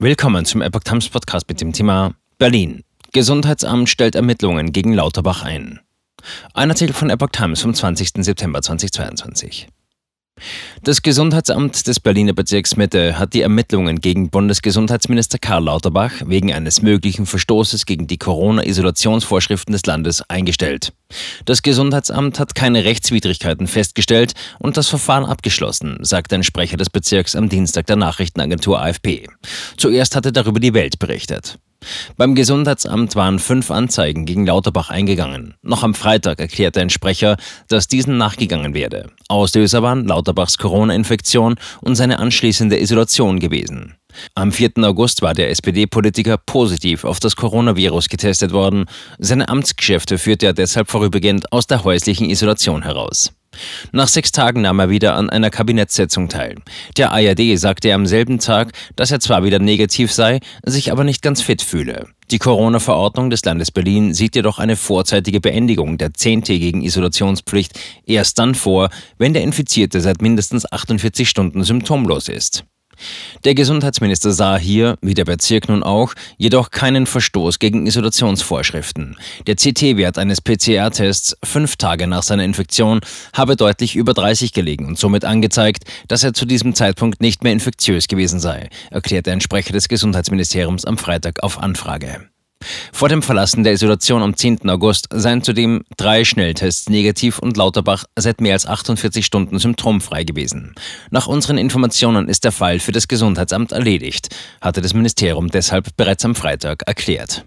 Willkommen zum Epoch Times Podcast mit dem Thema Berlin. Gesundheitsamt stellt Ermittlungen gegen Lauterbach ein. Ein Artikel von Epoch Times vom 20. September 2022. Das Gesundheitsamt des Berliner Bezirks Mitte hat die Ermittlungen gegen Bundesgesundheitsminister Karl Lauterbach wegen eines möglichen Verstoßes gegen die Corona-Isolationsvorschriften des Landes eingestellt. Das Gesundheitsamt hat keine Rechtswidrigkeiten festgestellt und das Verfahren abgeschlossen, sagte ein Sprecher des Bezirks am Dienstag der Nachrichtenagentur AFP. Zuerst hatte darüber die Welt berichtet. Beim Gesundheitsamt waren fünf Anzeigen gegen Lauterbach eingegangen. Noch am Freitag erklärte ein Sprecher, dass diesen nachgegangen werde. Auslöser waren Lauterbachs Corona-Infektion und seine anschließende Isolation gewesen. Am 4. August war der SPD-Politiker positiv auf das Coronavirus getestet worden. Seine Amtsgeschäfte führte er deshalb vorübergehend aus der häuslichen Isolation heraus. Nach sechs Tagen nahm er wieder an einer Kabinettssitzung teil. Der ARD sagte am selben Tag, dass er zwar wieder negativ sei, sich aber nicht ganz fit fühle. Die Corona-Verordnung des Landes Berlin sieht jedoch eine vorzeitige Beendigung der zehntägigen Isolationspflicht erst dann vor, wenn der Infizierte seit mindestens 48 Stunden symptomlos ist. Der Gesundheitsminister sah hier, wie der Bezirk nun auch, jedoch keinen Verstoß gegen Isolationsvorschriften. Der CT-Wert eines PCR-Tests fünf Tage nach seiner Infektion habe deutlich über 30 gelegen und somit angezeigt, dass er zu diesem Zeitpunkt nicht mehr infektiös gewesen sei, erklärte ein Sprecher des Gesundheitsministeriums am Freitag auf Anfrage. Vor dem Verlassen der Isolation am 10. August seien zudem drei Schnelltests negativ und Lauterbach seit mehr als 48 Stunden symptomfrei gewesen. Nach unseren Informationen ist der Fall für das Gesundheitsamt erledigt, hatte das Ministerium deshalb bereits am Freitag erklärt.